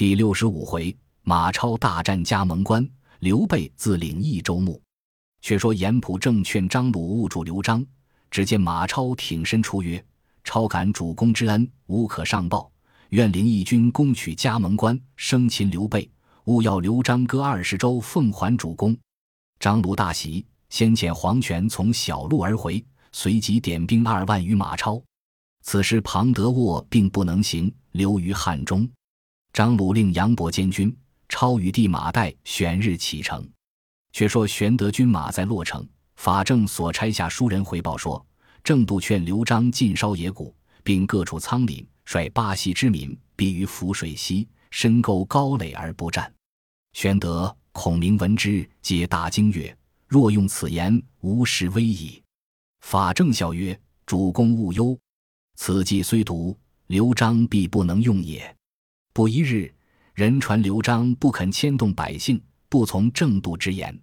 第六十五回，马超大战加盟关，刘备自领益州牧。却说严普正劝张鲁误主刘璋，只见马超挺身出曰：“超感主公之恩，无可上报，愿领义军攻取加盟关，生擒刘备。勿要刘璋割二十州，奉还主公。”张鲁大喜，先遣黄权从小路而回，随即点兵二万余马超。此时庞德沃并不能行，留于汉中。张鲁令杨伯监军，超与弟马岱选日启程。却说玄德军马在洛城，法正所差下书人回报说，正度劝刘璋尽烧野谷，并各处仓廪，率巴西之民避于涪水西，深沟高垒而不战。玄德、孔明闻之，皆大惊曰：“若用此言，无实威矣。”法正笑曰：“主公勿忧，此计虽毒，刘璋必不能用也。”不一日，人传刘璋不肯牵动百姓。不从正度之言，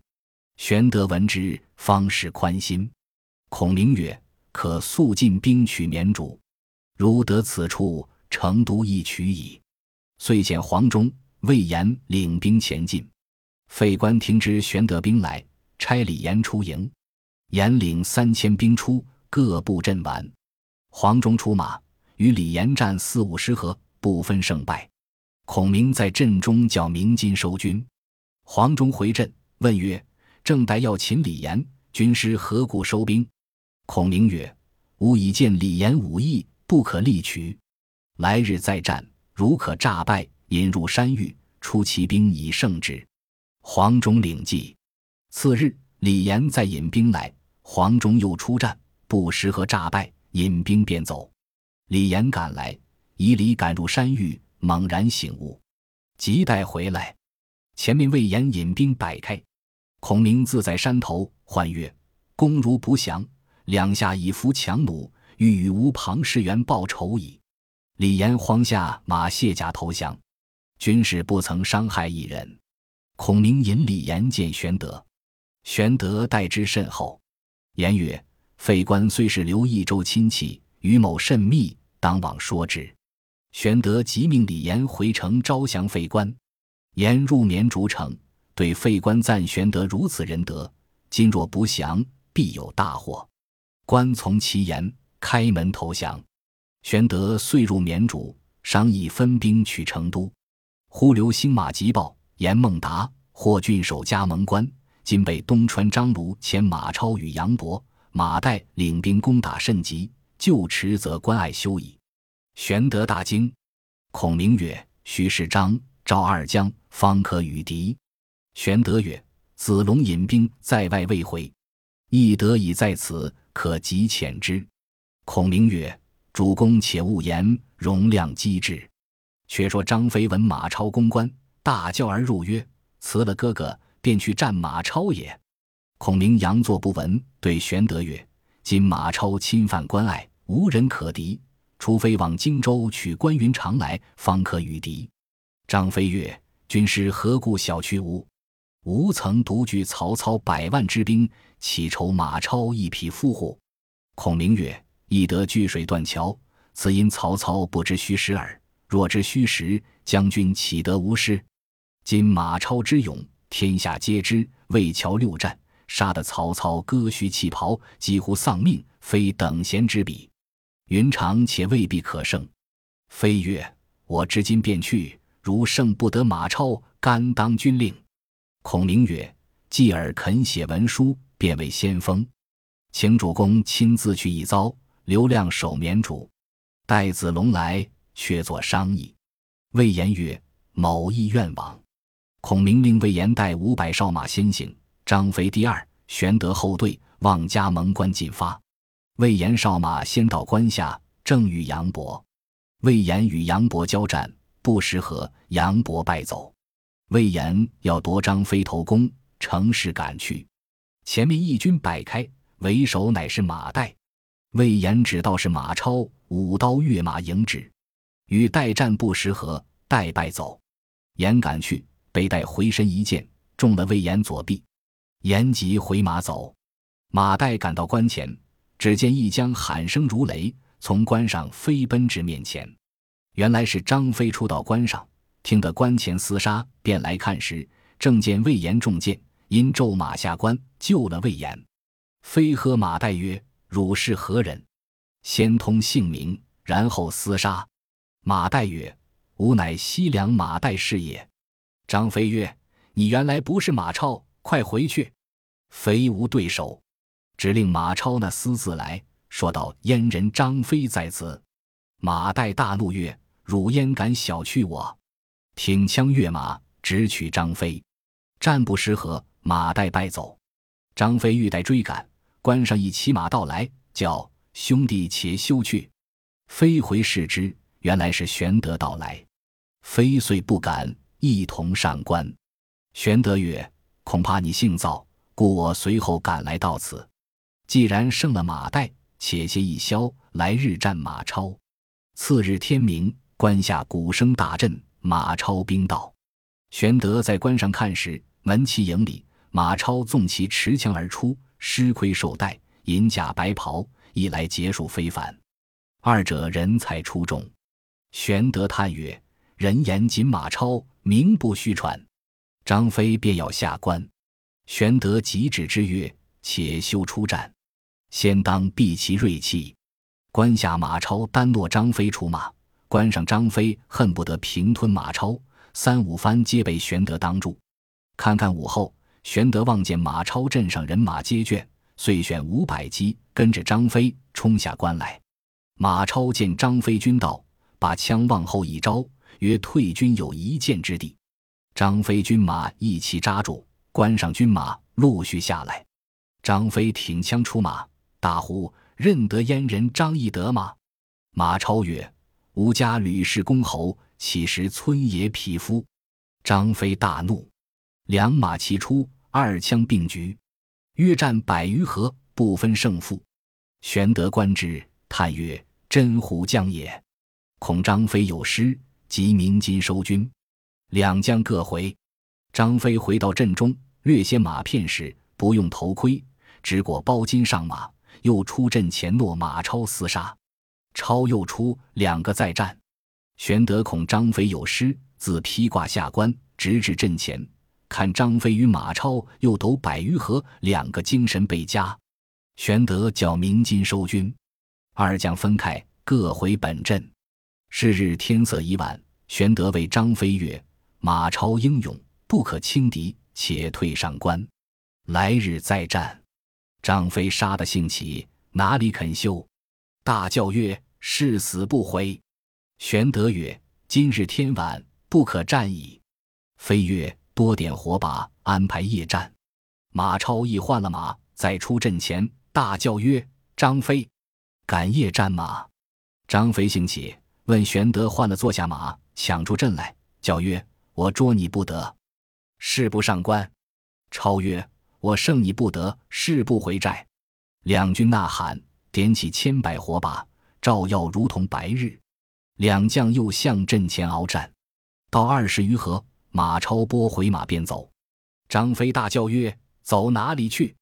玄德闻之，方始宽心。孔明曰：“可速进兵取绵竹，如得此处，成都易取矣。”遂遣黄忠、魏延领兵前进。费官听知玄德兵来，差李严出营。严领三千兵出，各布阵完。黄忠出马，与李严战四五十合，不分胜败。孔明在阵中叫鸣金收军。黄忠回阵，问曰：“正待要擒李严，军师何故收兵？”孔明曰：“吾已见李严武艺不可力取，来日再战，如可诈败，引入山域，出奇兵以胜之。”黄忠领计。次日，李严再引兵来，黄忠又出战，不时和诈败，引兵便走。李严赶来，以礼赶入山域，猛然醒悟，急待回来。前面魏延引兵摆开，孔明自在山头唤曰：“公如不降，两下以伏强弩，欲与吴庞士元报仇矣。”李严慌下马卸甲投降。军士不曾伤害一人。孔明引李严见玄德，玄德待之甚厚。言曰：“费官虽是刘益州亲戚，与某甚密，当往说之。”玄德即命李严回城招降费官。严入绵竹城，对费官赞玄德如此仁德，今若不降，必有大祸。官从其言，开门投降。玄德遂入绵竹，商议分兵取成都。忽留星马急报：严孟达、霍郡守加盟关，今被东川张鲁遣马超与杨博、马岱领兵攻打甚急，就迟则关隘休矣。玄德大惊。孔明曰：“须是张。”赵二将方可与敌。玄德曰：“子龙引兵在外未回，翼德已在此，可及遣之。”孔明曰：“主公且勿言，容量机智。”却说张飞闻马超攻关，大叫而入曰：“辞了哥哥，便去战马超也。”孔明佯作不闻，对玄德曰：“今马超侵犯关隘，无人可敌，除非往荆州取关云长来，方可与敌。”张飞曰：“军师何故小觑吾？吾曾独据曹操百万之兵，岂愁马超一匹夫乎？”孔明曰：“翼得据水断桥，此因曹操不知虚实耳。若知虚实，将军岂得无失？今马超之勇，天下皆知。魏桥六战，杀得曹操割须弃袍，几乎丧命，非等闲之比。云长且未必可胜。”飞曰：“我至今便去。”如胜不得马超，甘当军令。孔明曰：“继而肯写文书，便为先锋，请主公亲自去一遭。刘亮守绵竹，待子龙来，却作商议。”魏延曰：“某亦愿往。”孔明令魏延带五百哨马先行，张飞第二，玄德后队，望加盟关进发。魏延少马先到关下，正遇杨博。魏延与杨博交战。不识合，杨博败走。魏延要夺张飞头功，乘势赶去。前面义军摆开，为首乃是马岱。魏延只道是马超，舞刀跃马迎之，与岱战不识合，岱败走。延赶去，被岱回身一剑，中了魏延左臂。延急回马走。马岱赶到关前，只见一将喊声如雷，从关上飞奔至面前。原来是张飞出到关上，听得关前厮杀，便来看时，正见魏延中箭，因骤马下关，救了魏延。飞喝马岱曰：“汝是何人？先通姓名，然后厮杀。”马岱曰：“吾乃西凉马岱是也。”张飞曰：“你原来不是马超，快回去！”非无对手，只令马超那私自来说道：“燕人张飞在此。”马岱大怒曰：“汝焉敢小觑我？”挺枪跃马，直取张飞。战不十合，马岱败走。张飞欲待追赶，关上一骑马到来，叫兄弟且休去。飞回视之，原来是玄德到来。飞遂不敢，一同上关。玄德曰：“恐怕你性躁。”故我随后赶来到此，既然胜了马岱，且歇一宵，来日战马超。次日天明，关下鼓声大震，马超兵到。玄德在关上看时，门旗营里，马超纵骑持枪而出，狮盔绶带，银甲白袍，一来结束非凡。二者人才出众。玄德叹曰：“人言锦马超，名不虚传。”张飞便要下关。玄德急止之曰：“且休出战，先当避其锐气。”关下马超单落张飞出马，关上张飞恨不得平吞马超，三五番皆被玄德当住。看看午后，玄德望见马超阵上人马皆倦，遂选五百骑跟着张飞冲下关来。马超见张飞军到，把枪往后一招，曰：“退军有一箭之地。”张飞军马一齐扎住。关上军马陆续下来，张飞挺枪出马，大呼：“认得燕人张翼德吗？”马超曰：“吾家吕氏公侯，岂识村野匹夫？”张飞大怒，两马齐出，二枪并举，约战百余合，不分胜负。玄德观之，叹曰：“真虎将也！恐张飞有失，即鸣金收军。”两将各回，张飞回到阵中。略歇马片时，不用头盔，只裹包巾上马，又出阵前诺马超厮杀。超又出，两个再战。玄德恐张飞有失，自披挂下关，直至阵前，看张飞与马超又斗百余合，两个精神倍佳。玄德叫鸣金收军，二将分开，各回本阵。是日天色已晚，玄德谓张飞曰：“马超英勇，不可轻敌。”且退上关，来日再战。张飞杀得兴起，哪里肯休？大叫曰：“誓死不回！”玄德曰：“今日天晚，不可战矣。”飞曰：“多点火把，安排夜战。”马超亦换了马，在出阵前大叫曰：“张飞，敢夜战吗？”张飞兴起，问玄德换了坐下马，抢出阵来，叫曰：“我捉你不得。”誓不上关，超曰：“我胜你不得，誓不回寨。”两军呐喊，点起千百火把，照耀如同白日。两将又向阵前鏖战，到二十余合，马超拨回马便走。张飞大叫曰：“走哪里去？”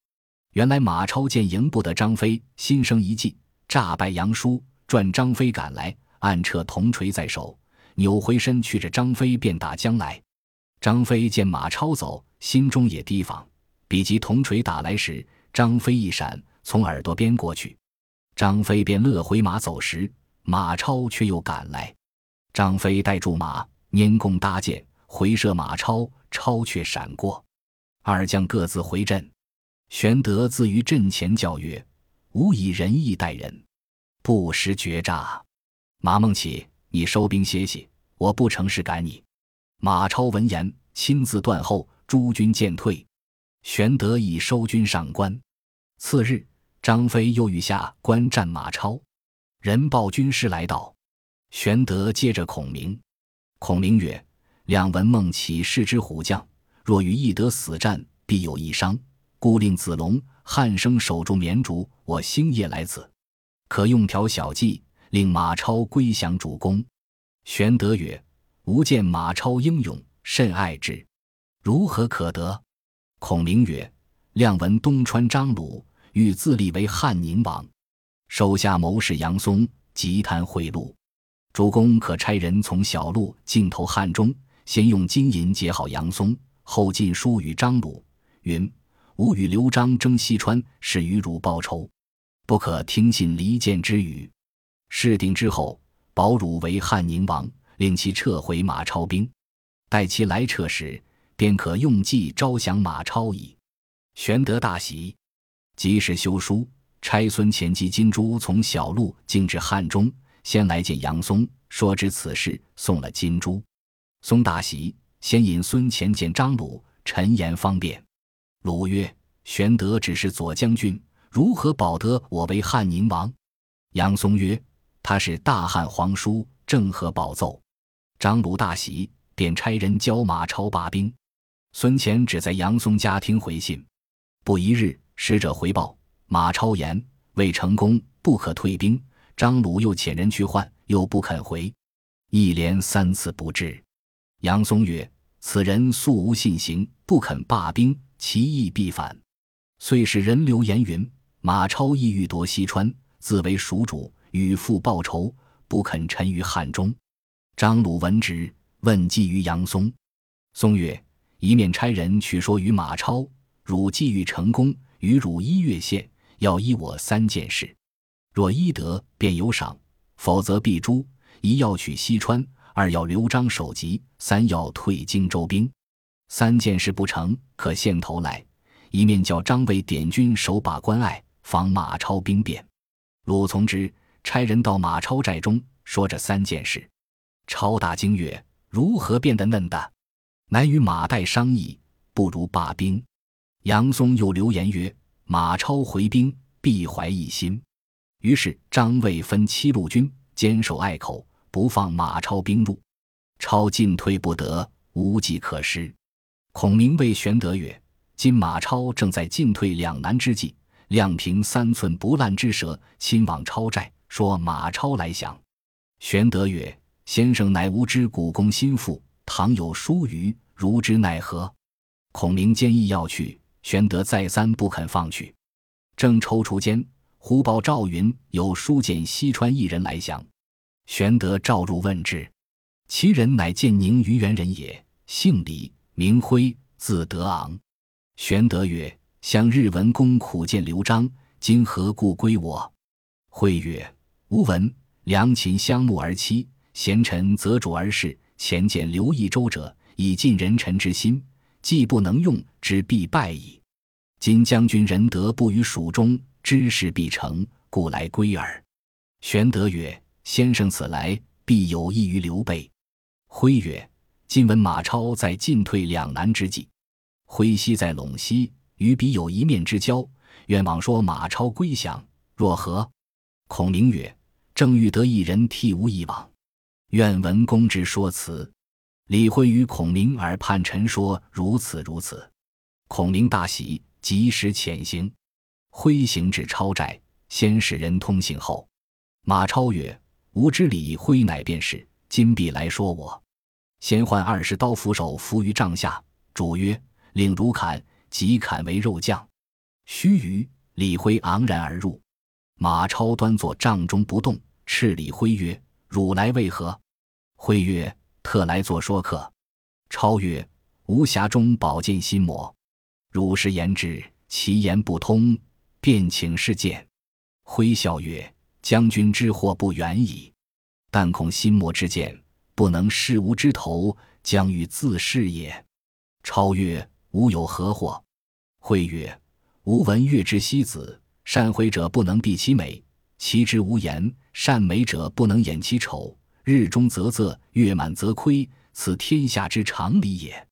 原来马超见赢不得张飞，心生一计，诈败杨叔，转张飞赶来，暗撤铜锤在手，扭回身去着张飞便打将来。张飞见马超走，心中也提防。比及铜锤打来时，张飞一闪，从耳朵边过去。张飞便勒回马走时，马超却又赶来。张飞带住马，拈弓搭箭，回射马超，超却闪过。二将各自回阵。玄德自于阵前叫曰：“吾以仁义待人，不识绝诈。马孟起，你收兵歇息，我不成事赶你。”马超闻言，亲自断后，诸军渐退。玄德已收军上关。次日，张飞又欲下关战马超，人报军师来到。玄德接着孔明。孔明曰：“两闻孟起是之虎将，若与翼德死战，必有一伤。故令子龙、汉升守住绵竹，我星夜来此，可用条小计，令马超归降主公。”玄德曰。吾见马超英勇，甚爱之，如何可得？孔明曰：“亮闻东川张鲁欲自立为汉宁王，手下谋士杨松急贪贿赂，主公可差人从小路进投汉中，先用金银结好杨松，后进书与张鲁，云：“吾与刘璋争西川，是与汝报仇，不可听信离间之语。”事定之后，保汝为汉宁王，令其撤回马超兵。待其来撤时，便可用计招降马超矣。玄德大喜，即时修书，差孙乾及金珠从小路径至汉中，先来见杨松，说知此事，送了金珠。松大喜，先引孙乾见张鲁，陈言方便。鲁曰：“玄德只是左将军，如何保得我为汉宁王？”杨松曰：“他是大汉皇叔，正合保奏。”张鲁大喜。便差人教马超罢兵，孙乾只在杨松家听回信。不一日，使者回报马超言未成功，不可退兵。张鲁又遣人去唤，又不肯回，一连三次不至。杨松曰：“此人素无信行，不肯罢兵，其意必反。”遂使人流言云：“马超意欲夺西川，自为蜀主，与父报仇，不肯臣于汉中。”张鲁闻之。问计于杨松，松曰：“一面差人去说与马超，汝既欲成功，与汝一月献，要依我三件事。若依得，便有赏；否则必诛。一要取西川，二要刘璋首级，三要退荆州兵。三件事不成，可献头来。一面叫张卫点军守把关隘，防马超兵变。鲁从之，差人到马超寨中，说这三件事。超大惊曰。”如何变得嫩的？乃与马岱商议，不如罢兵。杨松又留言曰：“马超回兵，必怀异心。”于是张卫分七路军坚守隘口，不放马超兵入。超进退不得，无计可施。孔明谓玄德曰：“今马超正在进退两难之际，亮平三寸不烂之舌，亲往超寨，说马超来降。”玄德曰。先生乃吾之古公心腹，倘有疏虞，如之奈何？孔明坚意要去，玄德再三不肯放去。正踌躇间，忽报赵云有书见西川一人来降。玄德召入问之，其人乃建宁虞原人也，姓李，名辉，字德昂。玄德曰：“向日文公苦见刘璋，今何故归我？”辉曰：“吾闻良禽相慕而栖。”贤臣择主而事，前见刘益州者，以尽人臣之心，既不能用之，必败矣。今将军仁德不于蜀中，知事必成，故来归耳。玄德曰：“先生此来，必有益于刘备。”辉曰：“今闻马超在进退两难之际，徽西在陇西，与彼有一面之交，愿往说马超归降，若何？”孔明曰：“正欲得一人替吾一往。”愿闻公之说辞。李辉与孔明耳畔陈说如此如此。孔明大喜，及时遣行。挥行至超寨，先使人通信后，马超曰：“吾知李辉乃便是，今必来说我。”先唤二十刀斧手伏于帐下，主曰：“令汝砍。”即砍为肉酱。须臾，李辉昂然而入。马超端坐帐中不动，斥李辉曰：汝来为何？辉曰：“特来做说客。”超曰：“无匣中宝剑心魔，汝实言之，其言不通，便请示见。”辉笑曰：“将军之祸不远矣，但恐心魔之剑不能视吾之头，将欲自噬也。”超曰：“吾有何祸？”辉曰：“吾闻月之西子，善辉者不能避其美。”其之无言，善美者不能掩其丑。日中则仄，月满则亏，此天下之常理也。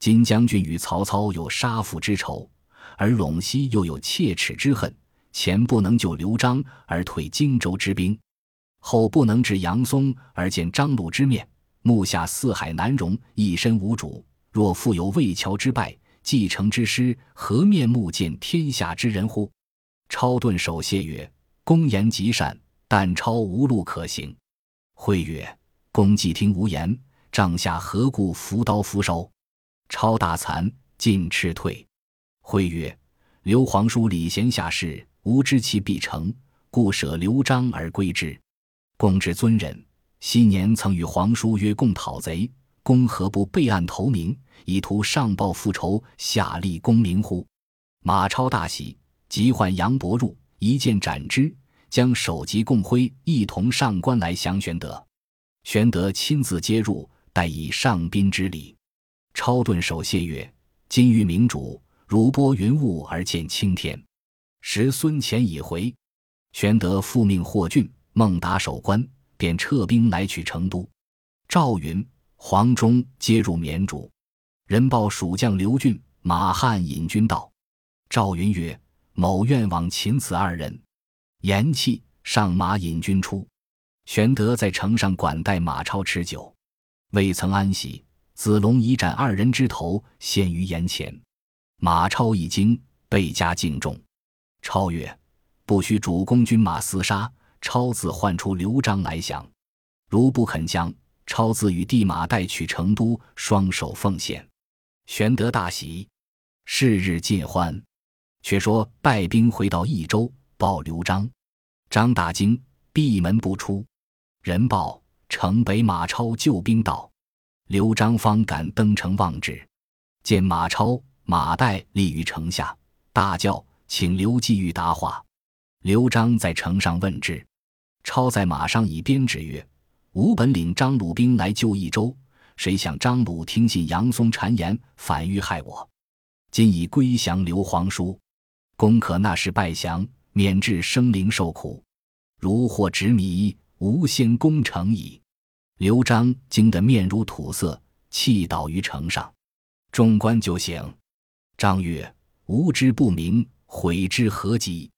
今将军与曹操有杀父之仇，而陇西又有切齿之恨。前不能救刘璋而退荆州之兵，后不能治杨松而见张鲁之面，目下四海难容，一身无主。若复有魏桥之败，继承之师，何面目见天下之人乎？超顿首谢曰。公言极善，但超无路可行。惠曰：“公既听无言，帐下何故扶刀扶手？”超大惭，尽斥退。惠曰：“刘皇叔礼贤下士，吾知其必成，故舍刘璋而归之。公之尊人，昔年曾与皇叔约共讨贼，公何不备案投明，以图上报复仇，下立功名乎？马超大喜，即唤杨伯入，一剑斩之，将首级共徽一同上关来降玄德。玄德亲自接入，待以上宾之礼。超顿首谢曰：“今遇明主，如拨云雾而见青天。”时孙乾已回，玄德复命霍峻、孟达守关，便撤兵来取成都。赵云、黄忠皆入绵竹。人报蜀将刘俊、马汉引军到。赵云曰：“某愿往擒此二人。”言讫，上马引军出。玄德在城上管待马超吃酒，未曾安息。子龙已斩二人之头，献于眼前。马超一惊，倍加敬重。超曰：“不许主公军马厮杀。”超自唤出刘璋来降。如不肯降，超自与弟马带取成都，双手奉献。玄德大喜，是日尽欢。却说败兵回到益州，报刘璋。张大惊，闭门不出。人报城北马超救兵到，刘璋方敢登城望之，见马超、马岱立于城下，大叫。请刘季玉答话。刘璋在城上问之，超在马上以鞭指曰：“吾本领张鲁兵来救益州，谁想张鲁听信杨松谗言，反欲害我。今已归降刘皇叔，公可那时拜降，免致生灵受苦。如获执迷，吾先攻城矣。”刘璋惊得面如土色，气倒于城上。众官就醒。张曰：“吾知不明。”悔之何及？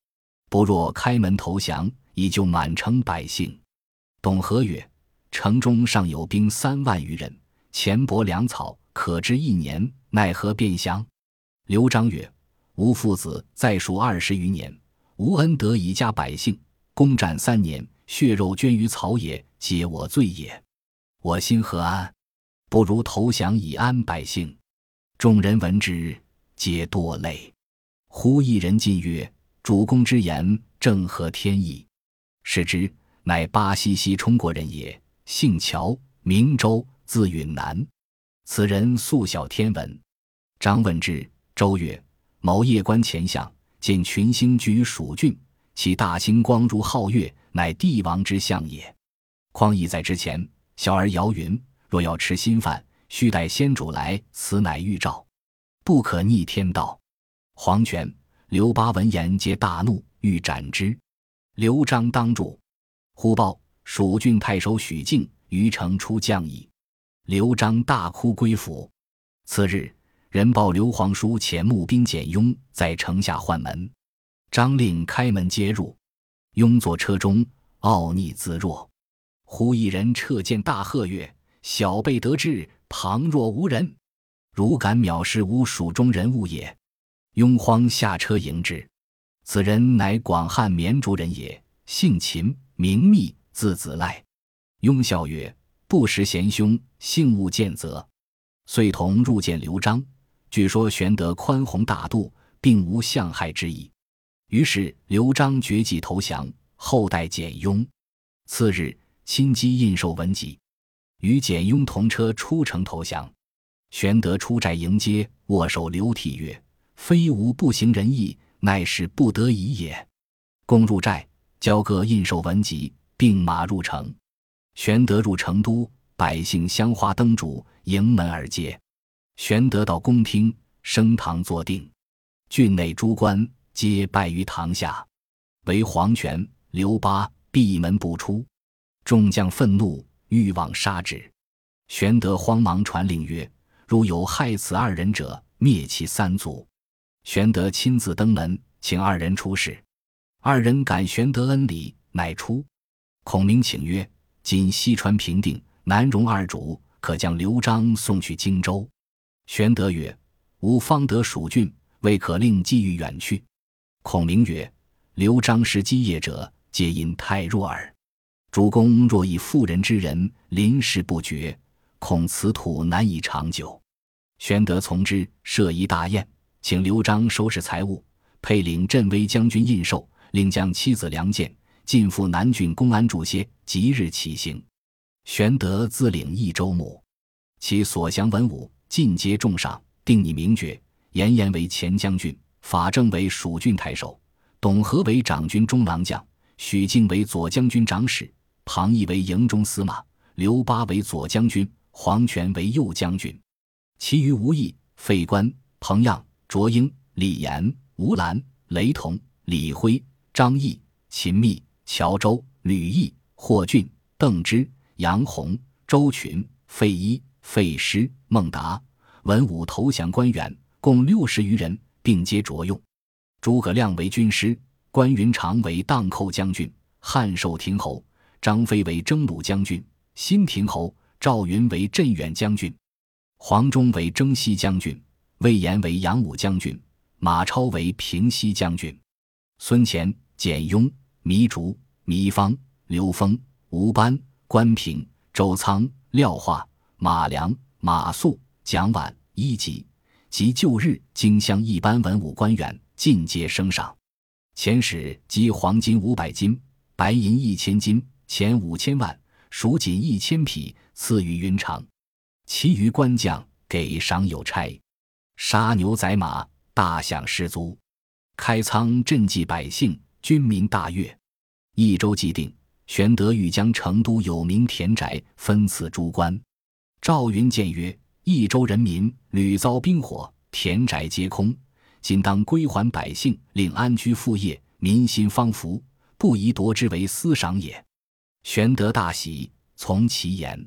不若开门投降，以救满城百姓。董和曰：“城中尚有兵三万余人，钱帛粮草可支一年，奈何便降？”刘璋曰：“吾父子在蜀二十余年，无恩德以家百姓，攻战三年，血肉捐于草野，皆我罪也。我心何安？不如投降以安百姓。”众人闻之，皆堕泪。忽一人进曰：“主公之言正合天意。”是之，乃巴西西充国人也，姓乔，名周，字允南。此人素晓天文。张问之，周曰：“某夜观前相，见群星聚于蜀郡，其大星光如皓月，乃帝王之相也。况亦在之前，小儿谣云：若要吃新饭，须待先主来，此乃预兆，不可逆天道。”黄权、刘巴闻言，皆大怒，欲斩之。刘璋当住，忽报蜀郡太守许靖于城出将矣。刘璋大哭归府。次日，人报刘皇叔遣募兵简雍在城下唤门，张令开门接入。雍坐车中，傲睨自若。忽一人掣剑大喝曰：“小辈得志，旁若无人，如敢藐视吾蜀中人物也！”雍慌下车迎之，此人乃广汉绵竹人也，姓秦，名密，字子赖。雍笑曰：“不识贤兄，幸勿见责。”遂同入见刘璋。据说玄德宽宏大度，并无相害之意。于是刘璋决计投降，后代简雍。次日，亲击印绶文集，与简雍同车出城投降。玄德出寨迎接，握手流涕曰：非吾不行仁义，乃是不得已也。共入寨，交各印绶文集，并马入城。玄德入成都，百姓香花灯烛，迎门而接。玄德到宫厅，升堂坐定，郡内诸官皆拜于堂下，唯黄权、刘巴闭门不出。众将愤怒，欲往杀之。玄德慌忙传令曰：“如有害此二人者，灭其三族。”玄德亲自登门，请二人出示。二人感玄德恩礼，乃出。孔明请曰：“今西川平定，难容二主，可将刘璋送去荆州。”玄德曰：“吾方得蜀郡，未可令季玉远去。”孔明曰：“刘璋时基业者，皆因太弱耳。主公若以妇人之仁，临事不决，恐此土难以长久。”玄德从之，设一大宴。请刘璋收拾财物，配领镇威将军印绶，令将妻子良贱尽赴南郡公安住歇，即日起行。玄德自领益州牧。其所降文武尽皆重赏，定以名爵。严颜为前将军，法正为蜀郡太守，董和为长军中郎将，许靖为左将军长史，庞毅为营中司马，刘巴为左将军，黄权为右将军。其余无异、费官、彭样、卓英、李严、吴兰、雷同、李辉、张毅、秦密、乔周、吕毅、霍峻、邓芝、杨洪、周群、费祎、费师、孟达，文武投降官员共六十余人，并皆着用。诸葛亮为军师，关云长为荡寇将军，汉寿亭侯张飞为征虏将军，新亭侯赵云为镇远将军。黄忠为征西将军，魏延为扬武将军，马超为平西将军，孙乾、简雍、糜竺、糜芳、刘封、吴班、关平、周仓、廖化、马良、马谡、蒋琬、伊吉及旧日荆襄一般文武官员尽皆升赏，遣使集黄金五百斤，白银一千斤，钱五千万，蜀锦一千匹，赐予云长。其余官将给赏有差，杀牛宰马，大享士卒，开仓赈济百姓，军民大悦。益州既定，玄德欲将成都有名田宅分赐诸官。赵云谏曰：“益州人民屡遭兵火，田宅皆空，今当归还百姓，令安居副业，民心方服，不宜夺之为私赏也。”玄德大喜，从其言。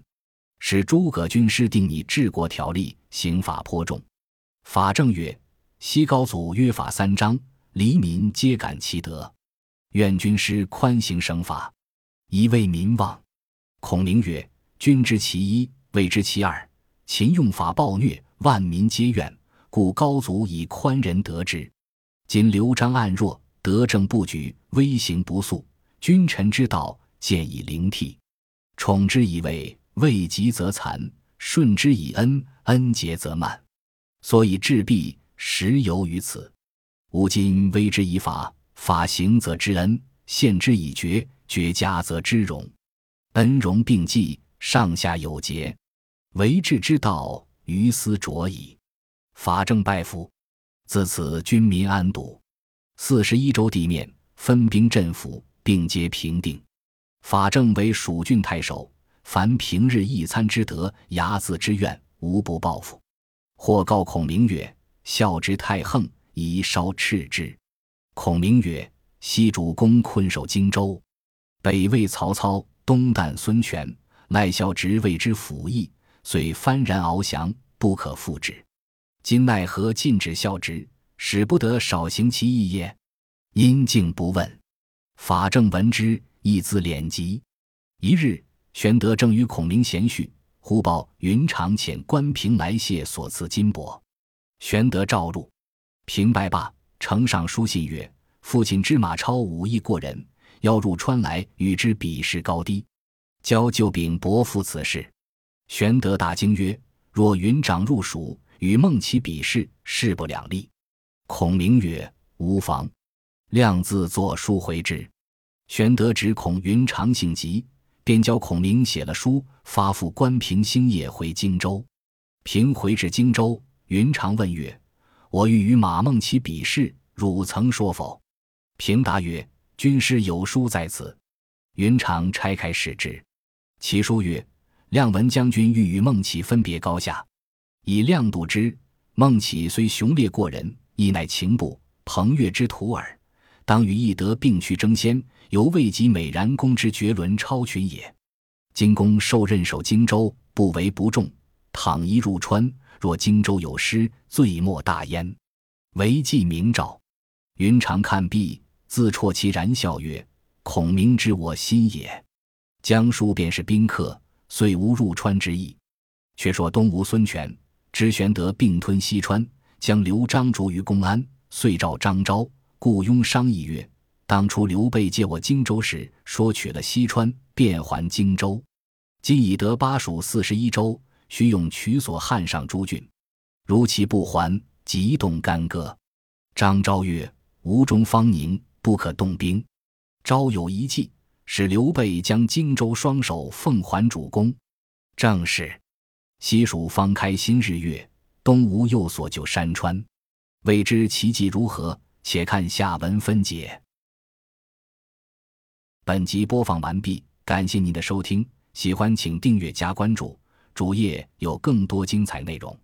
使诸葛军师定拟治国条例，刑法颇重。法正曰：“西高祖约法三章，黎民皆感其德。愿军师宽刑省法，以为民望。”孔明曰：“君知其一，未知其二。秦用法暴虐，万民皆怨，故高祖以宽仁得之。今刘璋暗弱，德政不举，威刑不肃，君臣之道见以灵替，宠之以位。”位极则残，顺之以恩，恩竭则慢，所以治弊实由于此。吾今威之以法，法行则知恩；限之以绝，绝加则知荣。恩荣并济，上下有节，为治之道，于斯卓矣。法正拜服，自此军民安堵。四十一州地面分兵镇抚，并皆平定。法正为蜀郡太守。凡平日一餐之德，睚眦之怨，无不报复。或告孔明曰：“孝之太横，宜稍斥之。”孔明曰：“昔主公困守荆州，北魏曹操，东旦孙权，赖孝直为之辅翼，遂幡然翱翔，不可复止。今奈何禁止孝之，使不得少行其义也？”因竟不问。法正闻之，亦自敛疾。一日。玄德正与孔明闲叙，忽报云长遣关平来谢所赐金帛。玄德召入，平拜罢，呈上书信曰：“父亲知马超武艺过人，要入川来与之比试高低，教就禀伯父此事。”玄德大惊曰：“若云长入蜀与孟起比试，势不两立。”孔明曰：“无妨，亮自作书回之。”玄德指孔云长性急。便教孔明写了书，发付关平星夜回荆州。平回至荆州，云长问曰：“我欲与马孟起比试，汝曾说否？”平答曰：“军师有书在此。”云长拆开视之，其书曰：“亮文将军欲与孟起分别高下，以亮度之。孟起虽雄烈过人，亦乃情部彭越之徒耳。”当与翼德并去争先，犹未及美髯公之绝伦超群也。今公受任守荆州，不为不重。倘一入川，若荆州有失，罪莫大焉。唯记明诏。云长看毕，自啜其然，笑曰：“孔明知我心也。”江叔便是宾客，遂无入川之意。却说东吴孙权知玄德并吞西川，将刘璋逐于公安，遂召张昭。雇佣商议曰：“当初刘备借我荆州时，说取了西川，便还荆州。今已得巴蜀四十一州，须用取所汉上诸郡。如其不还，即动干戈。”张昭曰：“吴中方宁，不可动兵。”昭有一计，使刘备将荆州双手奉还主公。正是：西蜀方开新日月，东吴又所就山川。未知其迹如何？且看下文分解。本集播放完毕，感谢您的收听，喜欢请订阅加关注，主页有更多精彩内容。